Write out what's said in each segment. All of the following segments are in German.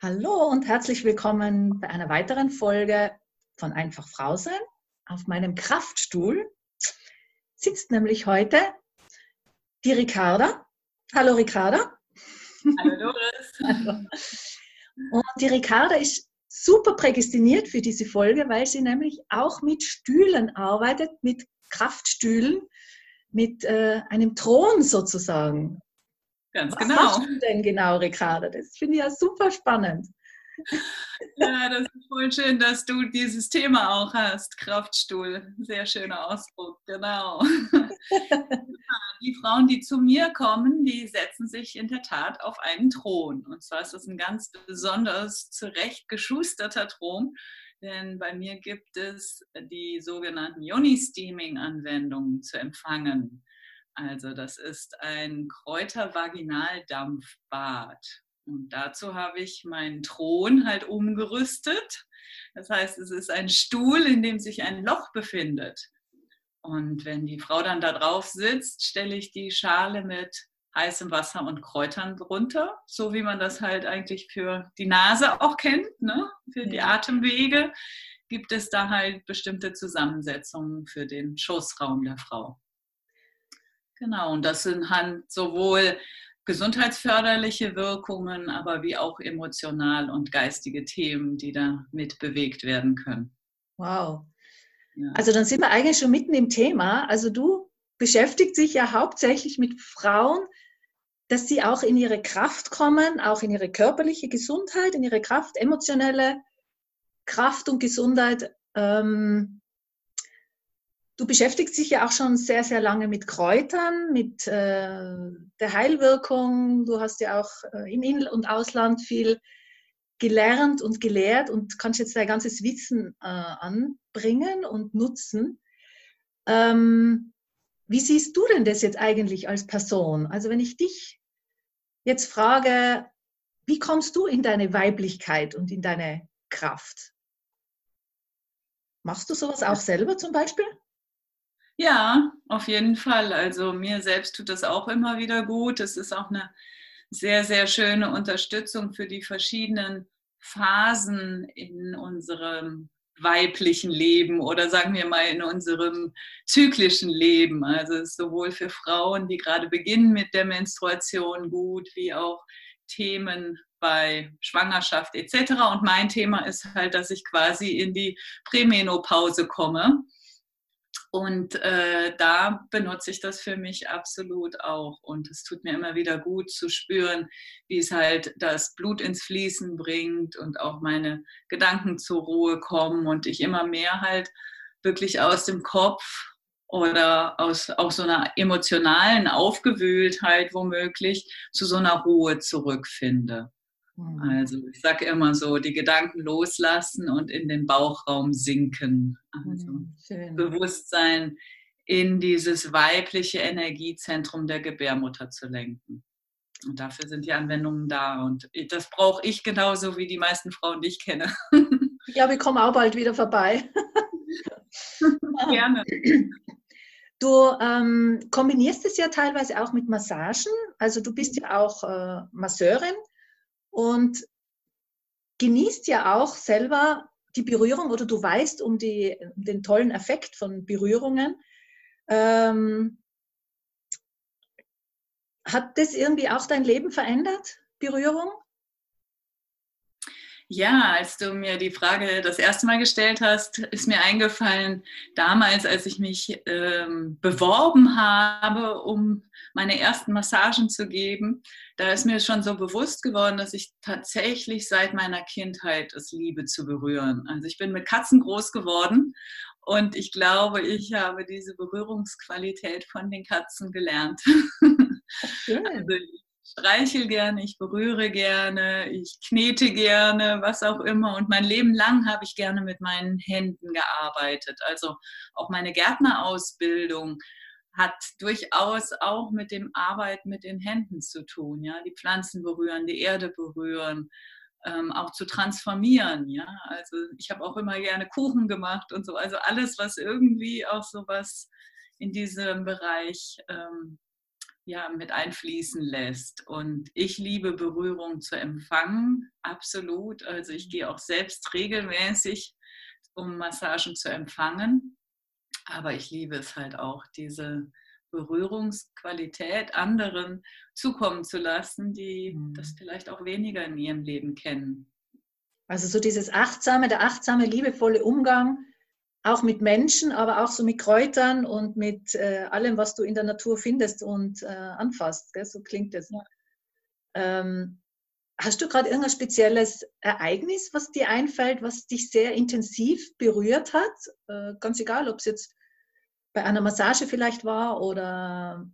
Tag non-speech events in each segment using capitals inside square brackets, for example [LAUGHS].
Hallo und herzlich willkommen bei einer weiteren Folge von Einfach Frau sein. Auf meinem Kraftstuhl sitzt nämlich heute die Ricarda. Hallo Ricarda. Hallo Doris. [LAUGHS] Hallo. Und die Ricarda ist super prädestiniert für diese Folge, weil sie nämlich auch mit Stühlen arbeitet, mit Kraftstühlen, mit äh, einem Thron sozusagen. Ganz Was genau. Was machst du denn genau, Ricarda? Das finde ich ja super spannend. [LAUGHS] Ja, das ist voll schön, dass du dieses Thema auch hast. Kraftstuhl, sehr schöner Ausdruck, genau. [LAUGHS] Die Frauen, die zu mir kommen, die setzen sich in der Tat auf einen Thron. Und zwar ist das ein ganz besonders zurechtgeschusterter Thron, denn bei mir gibt es die sogenannten Yoni-Steaming-Anwendungen zu empfangen. Also das ist ein Kräutervaginaldampfbad. Und dazu habe ich meinen Thron halt umgerüstet. Das heißt, es ist ein Stuhl, in dem sich ein Loch befindet. Und wenn die Frau dann da drauf sitzt, stelle ich die Schale mit heißem Wasser und Kräutern drunter, so wie man das halt eigentlich für die Nase auch kennt, ne? für die Atemwege, gibt es da halt bestimmte Zusammensetzungen für den Schoßraum der Frau. Genau, und das sind halt sowohl gesundheitsförderliche Wirkungen, aber wie auch emotional und geistige Themen, die da mit bewegt werden können. Wow. Ja. Also dann sind wir eigentlich schon mitten im Thema. Also du beschäftigst dich ja hauptsächlich mit Frauen, dass sie auch in ihre Kraft kommen, auch in ihre körperliche Gesundheit, in ihre Kraft, emotionelle Kraft und Gesundheit ähm, Du beschäftigst dich ja auch schon sehr, sehr lange mit Kräutern, mit äh, der Heilwirkung. Du hast ja auch äh, im In- und Ausland viel gelernt und gelehrt und kannst jetzt dein ganzes Wissen äh, anbringen und nutzen. Ähm, wie siehst du denn das jetzt eigentlich als Person? Also wenn ich dich jetzt frage, wie kommst du in deine Weiblichkeit und in deine Kraft? Machst du sowas auch selber zum Beispiel? Ja, auf jeden Fall. Also mir selbst tut das auch immer wieder gut. Es ist auch eine sehr, sehr schöne Unterstützung für die verschiedenen Phasen in unserem weiblichen Leben oder sagen wir mal in unserem zyklischen Leben. Also es ist sowohl für Frauen, die gerade beginnen mit der Menstruation gut, wie auch Themen bei Schwangerschaft etc. Und mein Thema ist halt, dass ich quasi in die Prämenopause komme und äh, da benutze ich das für mich absolut auch. Und es tut mir immer wieder gut zu spüren, wie es halt das Blut ins Fließen bringt und auch meine Gedanken zur Ruhe kommen und ich immer mehr halt wirklich aus dem Kopf oder aus auch so einer emotionalen Aufgewühltheit womöglich zu so einer Ruhe zurückfinde. Also ich sage immer so, die Gedanken loslassen und in den Bauchraum sinken. Also mhm, Schön. Bewusstsein in dieses weibliche Energiezentrum der Gebärmutter zu lenken. Und dafür sind die Anwendungen da. Und das brauche ich genauso wie die meisten Frauen, die ich kenne. [LAUGHS] Ich glaube, ich komme auch bald wieder vorbei. Gerne. Du ähm, kombinierst es ja teilweise auch mit Massagen. Also du bist ja auch äh, Masseurin und genießt ja auch selber die Berührung oder du weißt um, die, den tollen Effekt von Berührungen. Ähm, hat das irgendwie auch dein Leben verändert, Berührung? Ja, als du mir die Frage das erste Mal gestellt hast, ist mir eingefallen, damals, als ich mich ähm, beworben habe, um meine ersten Massagen zu geben, da ist mir schon so bewusst geworden, dass ich tatsächlich seit meiner Kindheit es liebe zu berühren. Also ich bin mit Katzen groß geworden und ich glaube, ich habe diese Berührungsqualität von den Katzen gelernt. Schön. [LAUGHS] Also streichel gerne, ich berühre gerne, ich knete gerne, was auch immer. Und mein Leben lang habe ich gerne mit meinen Händen gearbeitet. Also auch meine Gärtnerausbildung hat durchaus auch mit dem Arbeiten mit den Händen zu tun. Ja? Die Pflanzen berühren, die Erde berühren. Ähm, auch zu transformieren, ja. Also ich habe auch immer gerne Kuchen gemacht und so. Also alles, was irgendwie auch so was in diesem Bereich ähm, ja, mit einfließen lässt. Und ich liebe Berührung zu empfangen, absolut. Also ich gehe auch selbst regelmäßig, um Massagen zu empfangen. Aber ich liebe es halt auch, diese Berührungsqualität anderen zukommen zu lassen, die mhm. das vielleicht auch weniger in ihrem Leben kennen. Also so dieses achtsame, der achtsame, liebevolle Umgang auch mit Menschen, aber auch so mit Kräutern und mit äh, allem, was du in der Natur findest und äh, anfasst. Gell? So klingt es. Ja. Ähm, hast du gerade irgendein spezielles Ereignis, was dir einfällt, was dich sehr intensiv berührt hat? Äh, ganz egal, ob es jetzt bei einer Massage vielleicht war oder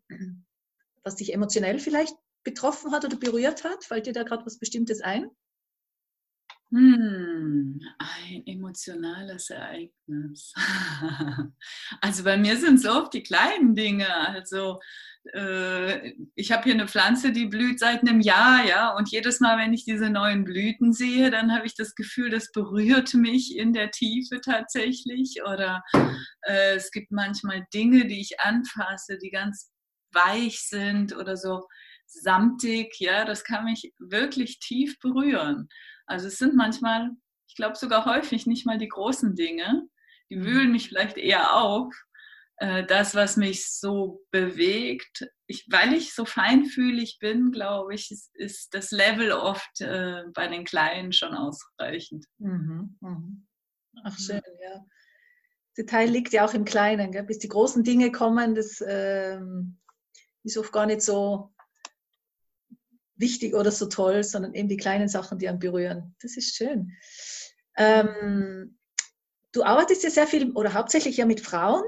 was dich emotionell vielleicht betroffen hat oder berührt hat. Fällt dir da gerade was Bestimmtes ein? Hm, ein emotionales Ereignis. [LAUGHS] Also bei mir sind es oft die kleinen Dinge. Also äh, ich habe hier eine Pflanze, die blüht seit einem Jahr, ja, und jedes Mal, wenn ich diese neuen Blüten sehe, dann habe ich das Gefühl, das berührt mich in der Tiefe tatsächlich. Oder äh, es gibt manchmal Dinge, die ich anfasse, die ganz weich sind oder so samtig, ja, das kann mich wirklich tief berühren. Also es sind manchmal, ich glaube sogar häufig nicht mal die großen Dinge, die mhm. wühlen mich vielleicht eher auf. Äh, das, was mich so bewegt, ich, weil ich so feinfühlig bin, glaube ich, ist, ist, das Level oft äh, bei den Kleinen schon ausreichend. Mhm, mhm. Ach schön, ja. Detail liegt ja auch im Kleinen, gell? bis die großen Dinge kommen, das ähm, ist oft gar nicht so wichtig oder so toll, sondern eben die kleinen Sachen, die einen berühren. Das ist schön. Ähm, du arbeitest ja sehr viel oder hauptsächlich ja mit Frauen.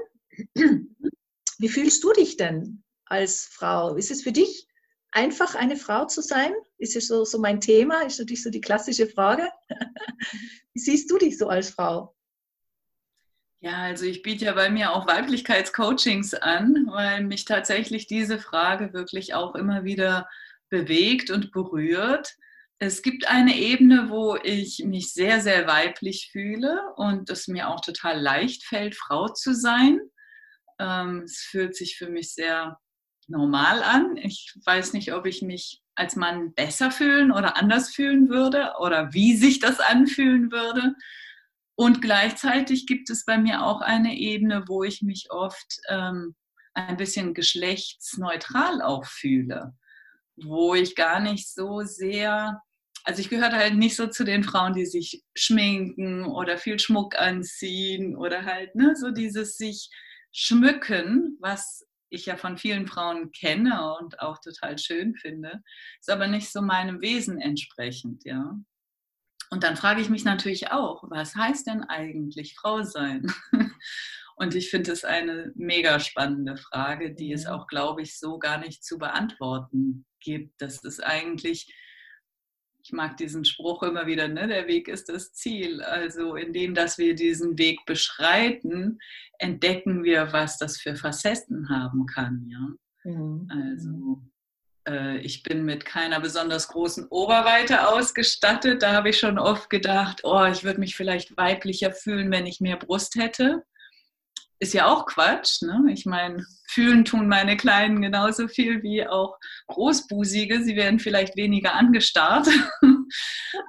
Wie fühlst du dich denn als Frau? Ist es für dich einfach, eine Frau zu sein? Ist es so, so mein Thema? Ist natürlich so die klassische Frage. [LAUGHS] Wie siehst du dich so als Frau? Ja, also ich biete ja bei mir auch Weiblichkeitscoachings an, weil mich tatsächlich diese Frage wirklich auch immer wieder bewegt und berührt. Es gibt eine Ebene, wo ich mich sehr, sehr weiblich fühle und es mir auch total leicht fällt, Frau zu sein. Ähm, es fühlt sich für mich sehr normal an. Ich weiß nicht, ob ich mich als Mann besser fühlen oder anders fühlen würde oder wie sich das anfühlen würde. Und gleichzeitig gibt es bei mir auch eine Ebene, wo ich mich oft ähm, ein bisschen geschlechtsneutral auch fühle wo ich gar nicht so sehr, also ich gehörte halt nicht so zu den Frauen, die sich schminken oder viel Schmuck anziehen oder halt, ne, so dieses sich schmücken, was ich ja von vielen Frauen kenne und auch total schön finde, ist aber nicht so meinem Wesen entsprechend, ja. Und dann frage ich mich natürlich auch, was heißt denn eigentlich Frau sein? [LAUGHS] Und ich finde es eine mega spannende Frage, die es auch, glaube ich, so gar nicht zu beantworten gibt. Das ist eigentlich, ich mag diesen Spruch immer wieder, ne? der Weg ist das Ziel. Also indem, dass wir diesen Weg beschreiten, entdecken wir, was das für Facetten haben kann. Ja? Mhm. Also äh, ich bin mit keiner besonders großen Oberweite ausgestattet. Da habe ich schon oft gedacht, oh, ich würde mich vielleicht weiblicher fühlen, wenn ich mehr Brust hätte ist ja auch Quatsch. Ne? Ich meine, fühlen tun meine Kleinen genauso viel wie auch Großbusige. Sie werden vielleicht weniger angestarrt. [LAUGHS]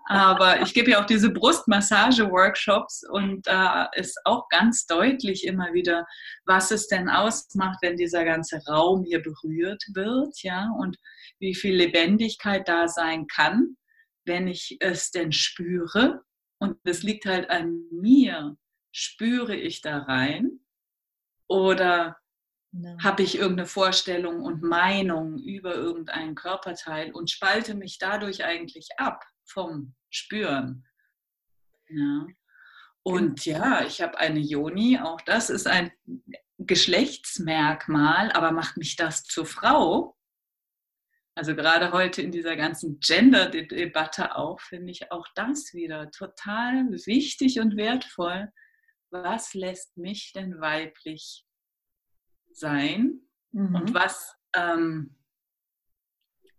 Aber ich gebe ja auch diese Brustmassage-Workshops und da ist auch ganz deutlich immer wieder, was es denn ausmacht, wenn dieser ganze Raum hier berührt wird, ja, und wie viel Lebendigkeit da sein kann, wenn ich es denn spüre. Und es liegt halt an mir. Spüre ich da rein? Oder no. habe ich irgendeine Vorstellung und Meinung über irgendeinen Körperteil und spalte mich dadurch eigentlich ab vom Spüren? Ja. Und genau. ja, ich habe eine Joni, auch das ist ein Geschlechtsmerkmal, aber macht mich das zur Frau? Also gerade heute in dieser ganzen Gender-Debatte auch, finde ich auch das wieder total wichtig und wertvoll, was lässt mich denn weiblich sein mhm. und was, ähm,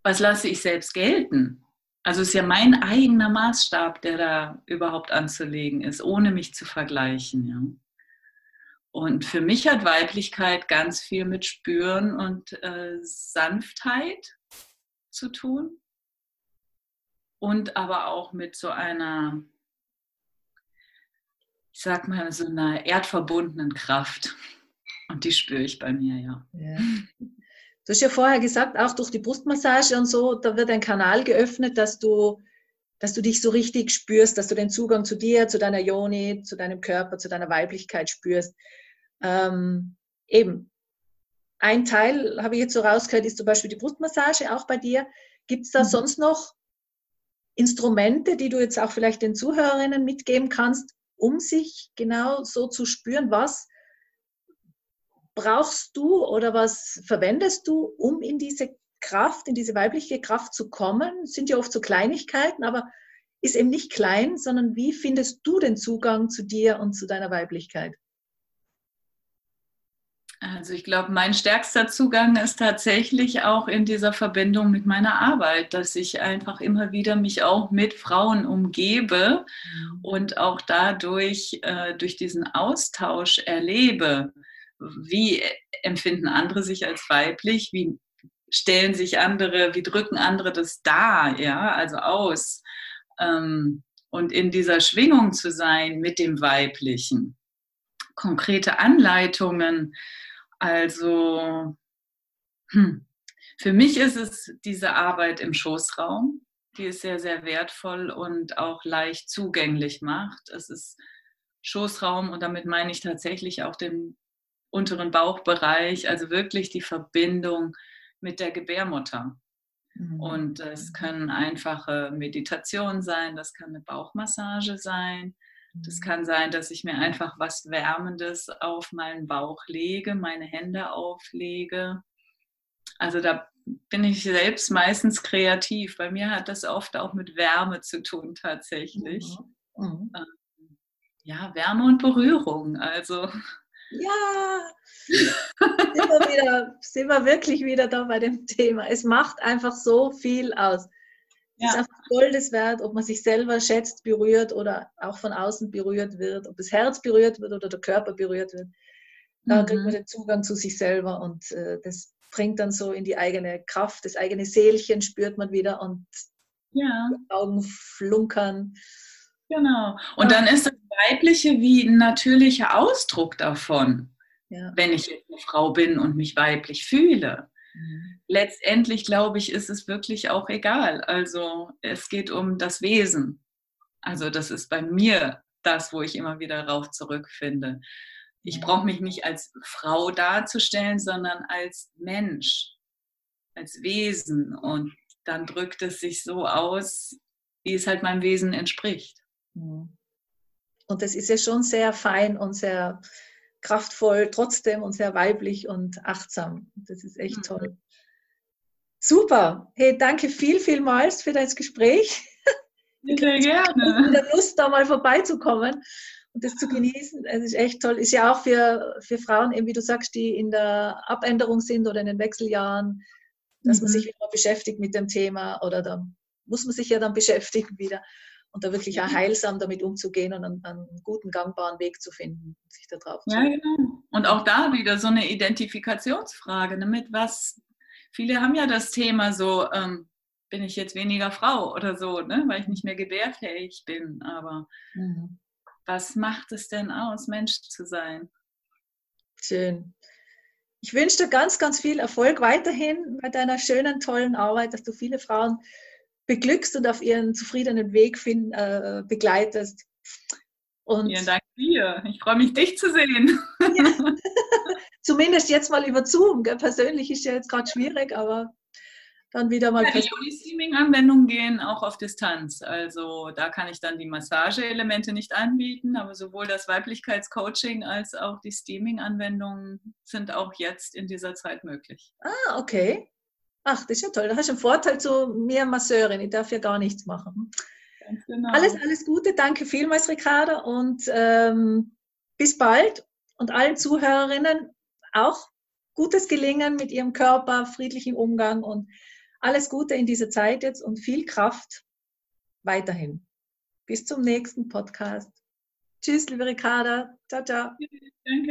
was lasse ich selbst gelten? Also es ist ja mein eigener Maßstab, der da überhaupt anzulegen ist, ohne mich zu vergleichen. Ja? Und für mich hat Weiblichkeit ganz viel mit Spüren und äh, Sanftheit zu tun und aber auch mit so einer, ich sag mal, so einer erdverbundenen Kraft. Und die spüre ich bei mir, ja. ja. Du hast ja vorher gesagt, auch durch die Brustmassage und so, da wird ein Kanal geöffnet, dass du, dass du dich so richtig spürst, dass du den Zugang zu dir, zu deiner Yoni, zu deinem Körper, zu deiner Weiblichkeit spürst. Ähm, eben, ein Teil, habe ich jetzt so rausgehört, ist zum Beispiel die Brustmassage, auch bei dir. Gibt es da mhm. sonst noch Instrumente, die du jetzt auch vielleicht den Zuhörerinnen mitgeben kannst, um sich genau so zu spüren, was brauchst du oder was verwendest du, um in diese Kraft, in diese weibliche Kraft zu kommen? Sind ja oft so Kleinigkeiten, aber ist eben nicht klein, sondern wie findest du den Zugang zu dir und zu deiner Weiblichkeit? Also ich glaube, mein stärkster Zugang ist tatsächlich auch in dieser Verbindung mit meiner Arbeit, dass ich einfach immer wieder mich auch mit Frauen umgebe mhm. und auch dadurch äh, durch diesen Austausch erlebe, wie empfinden andere sich als weiblich, wie stellen sich andere, wie drücken andere das dar, ja, also aus. Ähm, und in dieser Schwingung zu sein mit dem Weiblichen. Konkrete Anleitungen, also, hm. für mich ist es diese Arbeit im Schoßraum, die es sehr, sehr wertvoll und auch leicht zugänglich macht. Es ist Schoßraum und damit meine ich tatsächlich auch den unteren Bauchbereich, also wirklich die Verbindung mit der Gebärmutter. Mhm. Und es können einfache Meditationen sein, das kann eine Bauchmassage sein, das kann sein, dass ich mir einfach was Wärmendes auf meinen Bauch lege, meine Hände auflege. Also da bin ich selbst meistens kreativ. Bei mir hat das oft auch mit Wärme zu tun tatsächlich. Mhm. Mhm. Ähm, ja, Wärme und Berührung. Also. Ja, sind wir, wieder, sind wir wirklich wieder da bei dem Thema. Es macht einfach so viel aus. Es ja. ist einfach Goldes wert, ob man sich selber schätzt, berührt oder auch von außen berührt wird, ob das Herz berührt wird oder der Körper berührt wird. Da mhm. kriegt man den Zugang zu sich selber und äh, das bringt dann so in die eigene Kraft, das eigene Seelchen spürt man wieder und ja. die Augen flunkern. Genau. Und ja. dann ist das Weibliche wie ein natürlicher Ausdruck davon, ja. wenn ich jetzt eine Frau bin und mich weiblich fühle. Mhm. Letztendlich glaube ich, ist es wirklich auch egal. Also es geht um das Wesen. Also das ist bei mir das, wo ich immer wieder darauf zurückfinde. Ich brauche mich nicht als Frau darzustellen, sondern als Mensch, als Wesen. Und dann drückt es sich so aus, wie es halt meinem Wesen entspricht. Mhm. Und das ist ja schon sehr fein und sehr kraftvoll trotzdem und sehr weiblich und achtsam. Das ist echt mhm. toll. Super. Hey, danke viel, vielmals für das Gespräch. Sehr gerne. [LAUGHS] Ich habe Lust, da mal vorbeizukommen und das zu genießen. Es ist echt toll. Ist ja auch für, für Frauen, eben wie du sagst, die in der Abänderung sind oder in den Wechseljahren, dass mhm. man sich wieder beschäftigt mit dem Thema oder da muss man sich ja dann beschäftigen wieder und da wirklich auch heilsam damit umzugehen und einen, einen guten, gangbaren Weg zu finden, sich da drauf ja, zu genau. Und auch da wieder so eine Identifikationsfrage, ne, mit was, viele haben ja das Thema so, ähm, bin ich jetzt weniger Frau oder so, ne, weil ich nicht mehr gebärfähig bin, aber mhm. was macht es denn aus, Mensch zu sein? Schön. Ich wünsche dir ganz, ganz viel Erfolg weiterhin bei deiner schönen, tollen Arbeit, dass du viele Frauen beglückst und auf ihren zufriedenen Weg find, äh, begleitest. Und Vielen Dank dir. Ich freue mich, dich zu sehen. Ja. [LAUGHS] Zumindest jetzt mal über Zoom. Gell? Persönlich ist ja jetzt gerade schwierig, aber dann wieder mal. Ja, die Streaming-Anwendungen gehen auch auf Distanz. Also da kann ich dann die Massage-Elemente nicht anbieten, aber sowohl das Weiblichkeitscoaching als auch die Streaming-Anwendungen sind auch jetzt in dieser Zeit möglich. Ah, okay. Ach, das ist ja toll. Da hast du einen Vorteil zu mir Masseurin. Ich darf ja gar nichts machen. Genau. Alles, alles Gute. Danke vielmals, Ricarda. Und ähm, bis bald. Und allen Zuhörerinnen auch gutes Gelingen mit ihrem Körper, friedlichen Umgang und alles Gute in dieser Zeit jetzt und viel Kraft weiterhin. Bis zum nächsten Podcast. Tschüss, liebe Ricarda. Ciao, ciao. Danke.